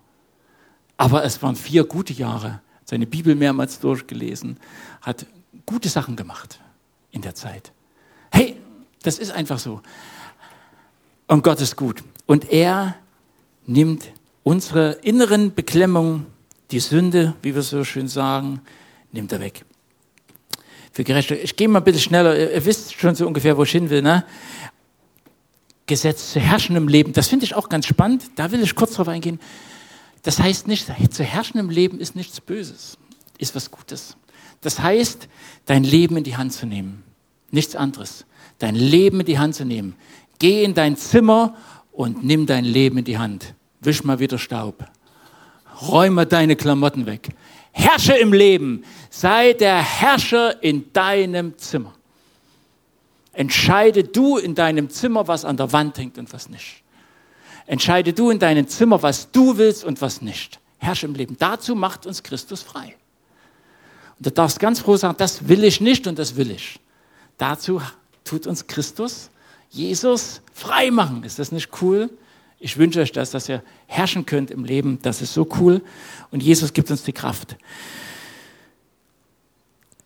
S1: Aber es waren vier gute Jahre. Seine Bibel mehrmals durchgelesen, hat gute Sachen gemacht in der Zeit. Hey, das ist einfach so. Und Gott ist gut. Und er nimmt unsere inneren Beklemmungen, die Sünde, wie wir so schön sagen, nimmt er weg. Für Gerechte. Ich gehe mal ein bisschen schneller. Ihr wisst schon so ungefähr, wo ich hin will. Ne? Gesetz zu herrschen im Leben. Das finde ich auch ganz spannend. Da will ich kurz drauf eingehen. Das heißt nicht, zu herrschen im Leben ist nichts Böses, ist was Gutes. Das heißt, dein Leben in die Hand zu nehmen. Nichts anderes. Dein Leben in die Hand zu nehmen. Geh in dein Zimmer und nimm dein Leben in die Hand. Wisch mal wieder Staub. Räume deine Klamotten weg. Herrsche im Leben. Sei der Herrscher in deinem Zimmer. Entscheide du in deinem Zimmer, was an der Wand hängt und was nicht. Entscheide du in deinem Zimmer, was du willst und was nicht. Herrsche im Leben. Dazu macht uns Christus frei. Du darfst ganz froh sagen, das will ich nicht und das will ich. Dazu tut uns Christus, Jesus, frei machen. Ist das nicht cool? Ich wünsche euch das, dass ihr herrschen könnt im Leben. Das ist so cool. Und Jesus gibt uns die Kraft.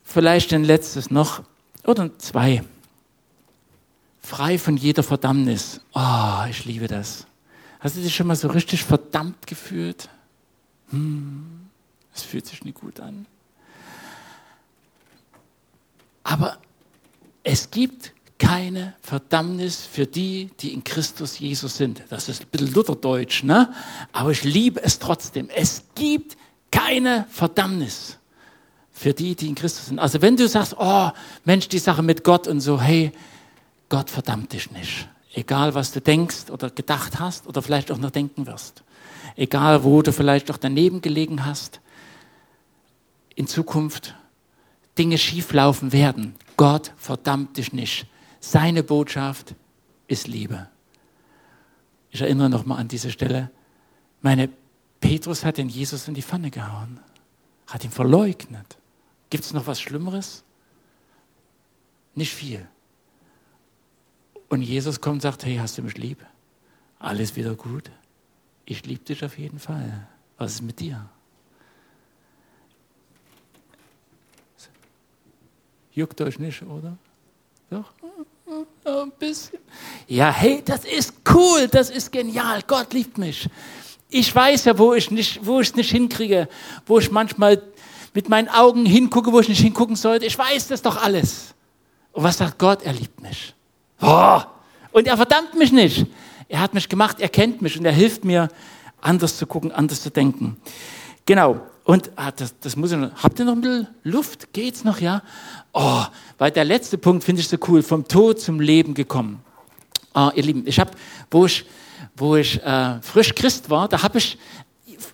S1: Vielleicht ein letztes noch oder zwei. Frei von jeder Verdammnis. Oh, ich liebe das. Hast du dich schon mal so richtig verdammt gefühlt? Hm. Fühlt sich nicht gut an. Aber es gibt keine Verdammnis für die, die in Christus Jesus sind. Das ist ein bisschen Lutherdeutsch, ne? Aber ich liebe es trotzdem. Es gibt keine Verdammnis für die, die in Christus sind. Also wenn du sagst, oh Mensch, die Sache mit Gott und so, hey, Gott verdammt dich nicht. Egal, was du denkst oder gedacht hast oder vielleicht auch noch denken wirst. Egal, wo du vielleicht auch daneben gelegen hast. In Zukunft Dinge schieflaufen werden. Gott verdammt dich nicht. Seine Botschaft ist Liebe. Ich erinnere nochmal an diese Stelle. Meine Petrus hat den Jesus in die Pfanne gehauen, hat ihn verleugnet. Gibt es noch was Schlimmeres? Nicht viel. Und Jesus kommt und sagt, hey, hast du mich lieb? Alles wieder gut? Ich liebe dich auf jeden Fall. Was ist mit dir? Juckt euch nicht, oder? Doch? Ein bisschen. Ja, hey, das ist cool, das ist genial. Gott liebt mich. Ich weiß ja, wo ich nicht, wo ich es nicht hinkriege, wo ich manchmal mit meinen Augen hingucke, wo ich nicht hingucken sollte. Ich weiß das doch alles. Und was sagt Gott? Er liebt mich. Oh, und er verdammt mich nicht. Er hat mich gemacht, er kennt mich und er hilft mir, anders zu gucken, anders zu denken. Genau. Und ah, das, das muss ich noch. Habt ihr noch ein bisschen Luft? Geht's noch, ja? Oh, weil der letzte Punkt finde ich so cool. Vom Tod zum Leben gekommen. Oh, ihr Lieben, ich habe, wo ich, wo ich äh, frisch Christ war, da habe ich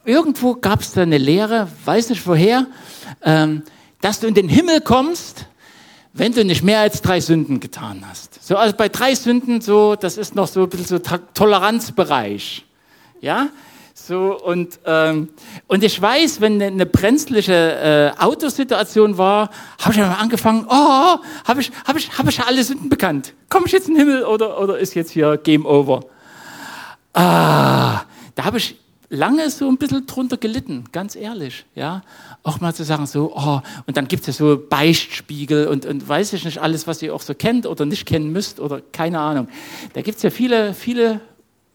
S1: irgendwo gab es da eine Lehre, weiß nicht woher, ähm, dass du in den Himmel kommst, wenn du nicht mehr als drei Sünden getan hast. So, also bei drei Sünden, so, das ist noch so ein bisschen so Toleranzbereich. Ja? So, und, ähm, und ich weiß, wenn eine, eine brenzliche äh, Autosituation war, habe ich einmal angefangen, oh, habe ich, hab ich, hab ich alle Sünden bekannt. Komme ich jetzt in den Himmel oder, oder ist jetzt hier Game Over? Ah, da habe ich lange so ein bisschen drunter gelitten, ganz ehrlich, ja. Auch mal zu sagen so, oh, und dann gibt es ja so Beichtspiegel und, und weiß ich nicht alles, was ihr auch so kennt oder nicht kennen müsst oder keine Ahnung. Da gibt es ja viele, viele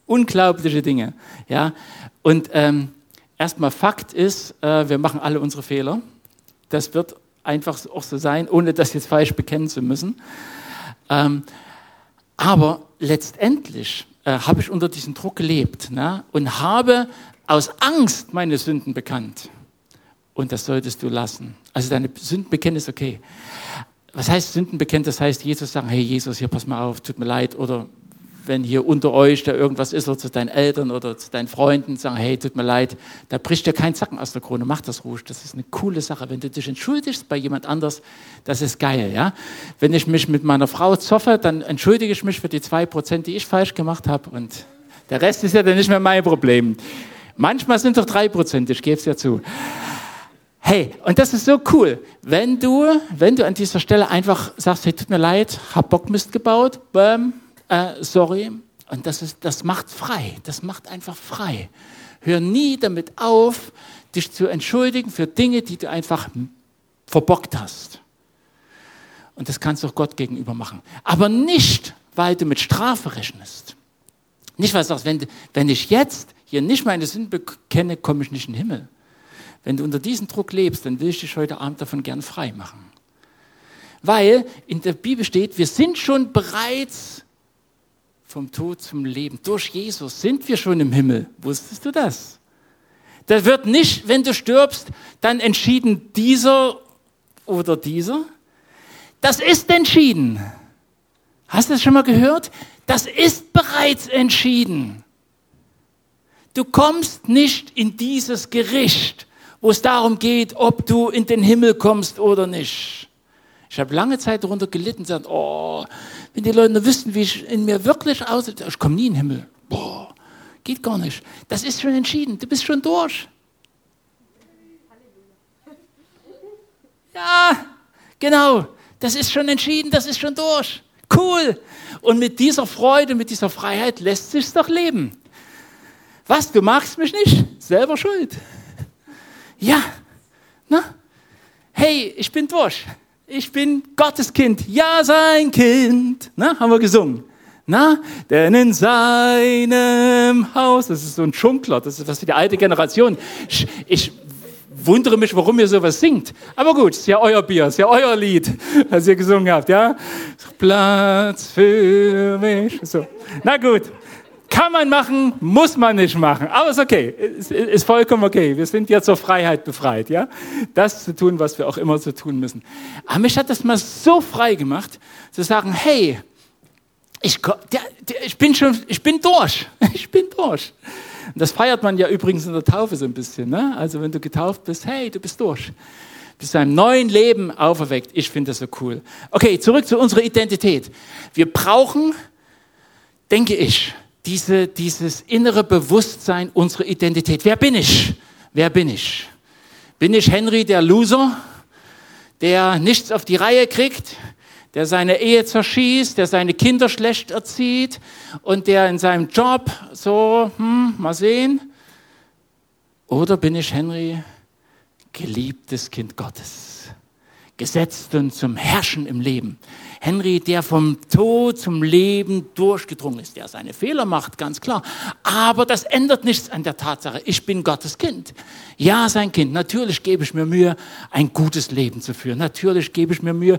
S1: unglaubliche Dinge, ja. Und ähm, erstmal Fakt ist, äh, wir machen alle unsere Fehler. Das wird einfach auch so sein, ohne das jetzt falsch bekennen zu müssen. Ähm, aber letztendlich äh, habe ich unter diesem Druck gelebt ne? und habe aus Angst meine Sünden bekannt. Und das solltest du lassen. Also deine Sünden bekennen ist okay. Was heißt Sünden bekennen? Das heißt, Jesus sagen, hey Jesus, hier pass mal auf, tut mir leid. Oder wenn hier unter euch da irgendwas ist oder zu deinen Eltern oder zu deinen Freunden sagen, hey, tut mir leid, da bricht dir kein Zacken aus der Krone, mach das ruhig. Das ist eine coole Sache. Wenn du dich entschuldigst bei jemand anders, das ist geil, ja. Wenn ich mich mit meiner Frau zoffe, dann entschuldige ich mich für die zwei Prozent, die ich falsch gemacht habe und der Rest ist ja dann nicht mehr mein Problem. Manchmal sind doch drei Prozent, ich gebe es ja zu. Hey, und das ist so cool, wenn du, wenn du an dieser Stelle einfach sagst, hey, tut mir leid, hab Bockmist gebaut, bäm, äh, sorry. Und das, ist, das macht frei. Das macht einfach frei. Hör nie damit auf, dich zu entschuldigen für Dinge, die du einfach verbockt hast. Und das kannst du auch Gott gegenüber machen. Aber nicht, weil du mit Strafe rechnest. Nicht, weil du sagst, wenn, wenn ich jetzt hier nicht meine Sünde bekenne, komme ich nicht in den Himmel. Wenn du unter diesem Druck lebst, dann will ich dich heute Abend davon gern frei machen. Weil in der Bibel steht, wir sind schon bereits vom Tod zum Leben. Durch Jesus sind wir schon im Himmel. Wusstest du das? Da wird nicht, wenn du stirbst, dann entschieden dieser oder dieser. Das ist entschieden. Hast du das schon mal gehört? Das ist bereits entschieden. Du kommst nicht in dieses Gericht, wo es darum geht, ob du in den Himmel kommst oder nicht. Ich habe lange Zeit darunter gelitten und gesagt, oh, wenn die Leute nur wüssten, wie ich in mir wirklich aussehe, ich komme nie in den Himmel. Boah, geht gar nicht. Das ist schon entschieden. Du bist schon durch. Ja, genau. Das ist schon entschieden, das ist schon durch. Cool. Und mit dieser Freude, mit dieser Freiheit lässt sich's doch leben. Was, du magst mich nicht? Selber schuld. Ja. Na? Hey, ich bin durch ich bin Gottes Kind, ja sein Kind. Na, haben wir gesungen. Na, denn in seinem Haus, das ist so ein Schunkler, das ist was für die alte Generation. Ich, ich wundere mich, warum ihr sowas singt. Aber gut, ist ja euer Bier, ist ja euer Lied, was ihr gesungen habt, ja? Platz für mich. So. Na gut. Kann man machen, muss man nicht machen. Aber ist okay. Ist, ist vollkommen okay. Wir sind ja zur Freiheit befreit, ja? Das zu tun, was wir auch immer so tun müssen. Aber mich hat das mal so frei gemacht, zu sagen, hey, ich, der, der, ich bin schon, ich bin durch. Ich bin durch. Und das feiert man ja übrigens in der Taufe so ein bisschen. Ne? Also wenn du getauft bist, hey, du bist durch. Bist zu einem neuen Leben auferweckt. Ich finde das so cool. Okay, zurück zu unserer Identität. Wir brauchen, denke ich, diese, dieses innere Bewusstsein unserer Identität. Wer bin ich? Wer bin ich? Bin ich Henry der Loser, der nichts auf die Reihe kriegt, der seine Ehe zerschießt, der seine Kinder schlecht erzieht und der in seinem Job so, hm, mal sehen? Oder bin ich Henry, geliebtes Kind Gottes, gesetzt und zum Herrschen im Leben? Henry, der vom Tod zum Leben durchgedrungen ist, der seine Fehler macht, ganz klar. Aber das ändert nichts an der Tatsache, ich bin Gottes Kind. Ja, sein Kind. Natürlich gebe ich mir Mühe, ein gutes Leben zu führen. Natürlich gebe ich mir Mühe,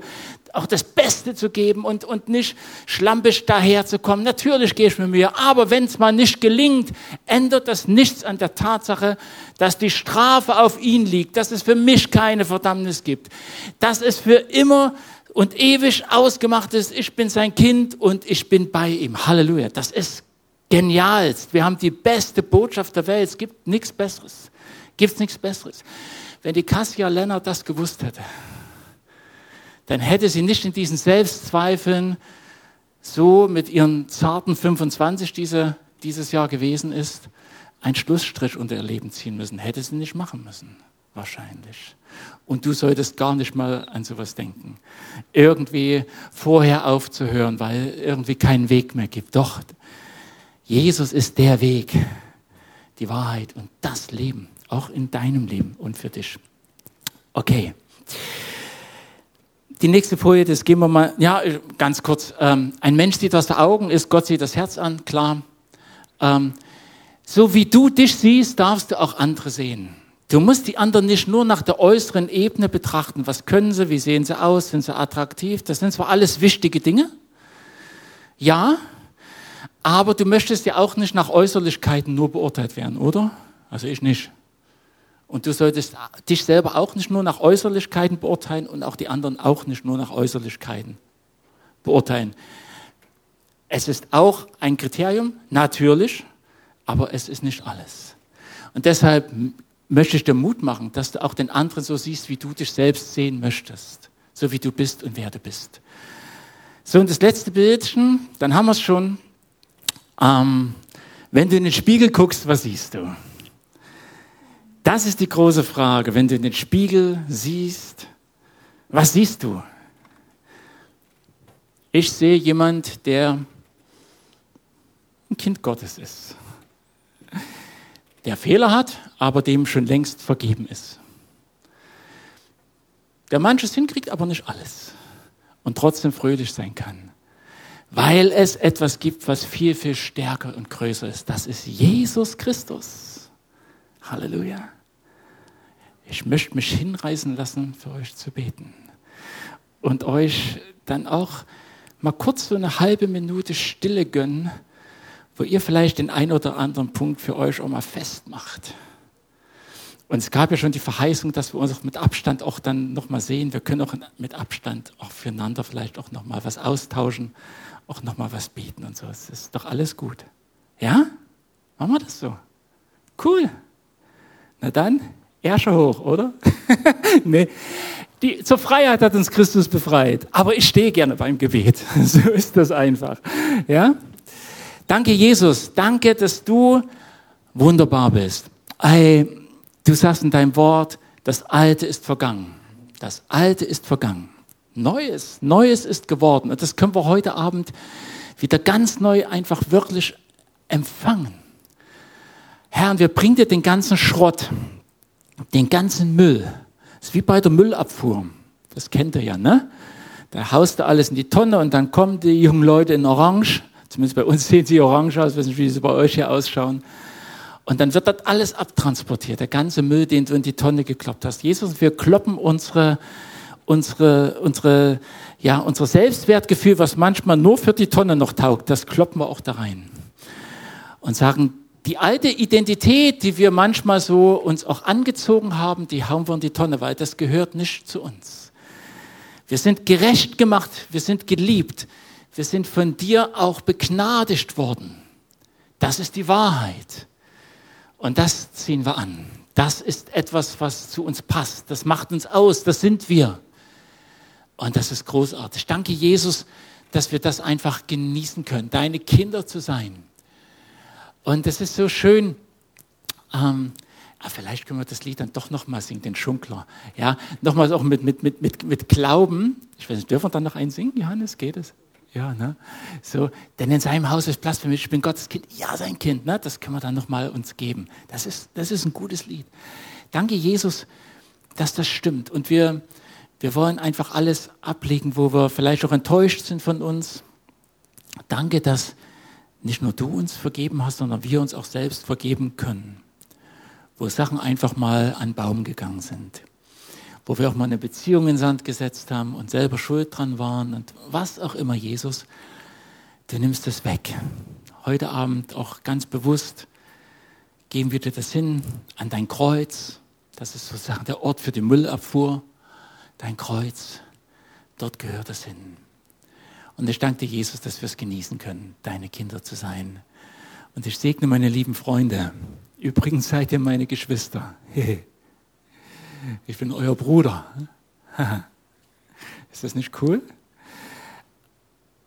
S1: auch das Beste zu geben und, und nicht schlampig daherzukommen. Natürlich gebe ich mir Mühe. Aber wenn es mal nicht gelingt, ändert das nichts an der Tatsache, dass die Strafe auf ihn liegt, dass es für mich keine Verdammnis gibt, dass es für immer und ewig ausgemacht ist, ich bin sein Kind und ich bin bei ihm. Halleluja. Das ist genial. Wir haben die beste Botschaft der Welt. Es gibt nichts Besseres. Gibt nichts Besseres. Wenn die Cassia Lennart das gewusst hätte, dann hätte sie nicht in diesen Selbstzweifeln so mit ihren zarten 25, die sie dieses Jahr gewesen ist, einen Schlussstrich unter ihr Leben ziehen müssen. Hätte sie nicht machen müssen, wahrscheinlich. Und du solltest gar nicht mal an sowas denken. Irgendwie vorher aufzuhören, weil irgendwie keinen Weg mehr gibt. Doch, Jesus ist der Weg, die Wahrheit und das Leben, auch in deinem Leben und für dich. Okay. Die nächste Folie, das gehen wir mal, ja, ganz kurz. Ähm, ein Mensch sieht aus den Augen, ist Gott sieht das Herz an, klar. Ähm, so wie du dich siehst, darfst du auch andere sehen. Du musst die anderen nicht nur nach der äußeren Ebene betrachten. Was können sie? Wie sehen sie aus? Sind sie attraktiv? Das sind zwar alles wichtige Dinge. Ja. Aber du möchtest ja auch nicht nach Äußerlichkeiten nur beurteilt werden, oder? Also ich nicht. Und du solltest dich selber auch nicht nur nach Äußerlichkeiten beurteilen und auch die anderen auch nicht nur nach Äußerlichkeiten beurteilen. Es ist auch ein Kriterium, natürlich, aber es ist nicht alles. Und deshalb möchte ich dir Mut machen, dass du auch den anderen so siehst, wie du dich selbst sehen möchtest. So wie du bist und wer du bist. So, und das letzte Bildchen, dann haben wir es schon. Ähm, wenn du in den Spiegel guckst, was siehst du? Das ist die große Frage. Wenn du in den Spiegel siehst, was siehst du? Ich sehe jemand, der ein Kind Gottes ist der Fehler hat, aber dem schon längst vergeben ist. Der manches hinkriegt, aber nicht alles. Und trotzdem fröhlich sein kann. Weil es etwas gibt, was viel, viel stärker und größer ist. Das ist Jesus Christus. Halleluja. Ich möchte mich hinreißen lassen, für euch zu beten. Und euch dann auch mal kurz so eine halbe Minute Stille gönnen wo ihr vielleicht den ein oder anderen Punkt für euch auch mal festmacht. Und es gab ja schon die Verheißung, dass wir uns auch mit Abstand auch dann nochmal sehen. Wir können auch mit Abstand auch füreinander vielleicht auch nochmal was austauschen, auch nochmal was beten und so. Es ist doch alles gut. Ja? Machen wir das so? Cool. Na dann, Ärsche hoch, oder? nee. Die, zur Freiheit hat uns Christus befreit. Aber ich stehe gerne beim Gebet. so ist das einfach. Ja? Danke, Jesus. Danke, dass du wunderbar bist. Ey, du sagst in deinem Wort, das Alte ist vergangen. Das Alte ist vergangen. Neues, Neues ist geworden. Und das können wir heute Abend wieder ganz neu einfach wirklich empfangen. Herr, wir bringen dir den ganzen Schrott, den ganzen Müll. Das ist wie bei der Müllabfuhr. Das kennt ihr ja, ne? Da haust du alles in die Tonne und dann kommen die jungen Leute in Orange Zumindest bei uns sehen sie orange aus, weiß nicht, wie sie bei euch hier ausschauen. Und dann wird dort alles abtransportiert, der ganze Müll, den du in die Tonne gekloppt hast. Jesus, wir kloppen unsere, unsere, unsere, ja, unser Selbstwertgefühl, was manchmal nur für die Tonne noch taugt, das kloppen wir auch da rein. Und sagen, die alte Identität, die wir manchmal so uns auch angezogen haben, die hauen wir in die Tonne, weil das gehört nicht zu uns. Wir sind gerecht gemacht, wir sind geliebt, wir sind von dir auch begnadigt worden. Das ist die Wahrheit. Und das ziehen wir an. Das ist etwas, was zu uns passt. Das macht uns aus. Das sind wir. Und das ist großartig. Danke, Jesus, dass wir das einfach genießen können, deine Kinder zu sein. Und es ist so schön. Ähm, ah, vielleicht können wir das Lied dann doch nochmal singen, den Schunkler. Ja, nochmal auch mit, mit, mit, mit, mit Glauben. Ich weiß nicht, dürfen wir dann noch einen singen, Johannes? Geht es? Ja, ne? So, denn in seinem Haus ist Platz für mich. Ich bin Gottes Kind. Ja, sein Kind. Ne? Das können wir dann nochmal uns geben. Das ist, das ist ein gutes Lied. Danke, Jesus, dass das stimmt. Und wir, wir wollen einfach alles ablegen, wo wir vielleicht auch enttäuscht sind von uns. Danke, dass nicht nur du uns vergeben hast, sondern wir uns auch selbst vergeben können. Wo Sachen einfach mal an Baum gegangen sind wo wir auch mal eine Beziehung in Sand gesetzt haben und selber schuld dran waren und was auch immer, Jesus, du nimmst es weg. Heute Abend auch ganz bewusst geben wir dir das hin an dein Kreuz. Das ist sozusagen der Ort für die Müllabfuhr. Dein Kreuz, dort gehört es hin. Und ich danke dir, Jesus, dass wir es genießen können, deine Kinder zu sein. Und ich segne meine lieben Freunde. Übrigens seid ihr meine Geschwister. ich bin euer Bruder. Ist das nicht cool?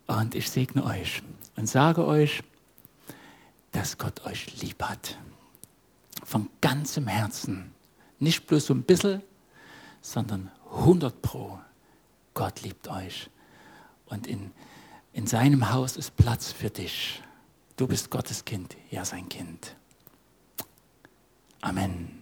S1: Und ich segne euch und sage euch, dass Gott euch lieb hat. Von ganzem Herzen. Nicht bloß so ein bisschen, sondern 100 Pro. Gott liebt euch. Und in, in seinem Haus ist Platz für dich. Du bist Gottes Kind, ja sein Kind. Amen.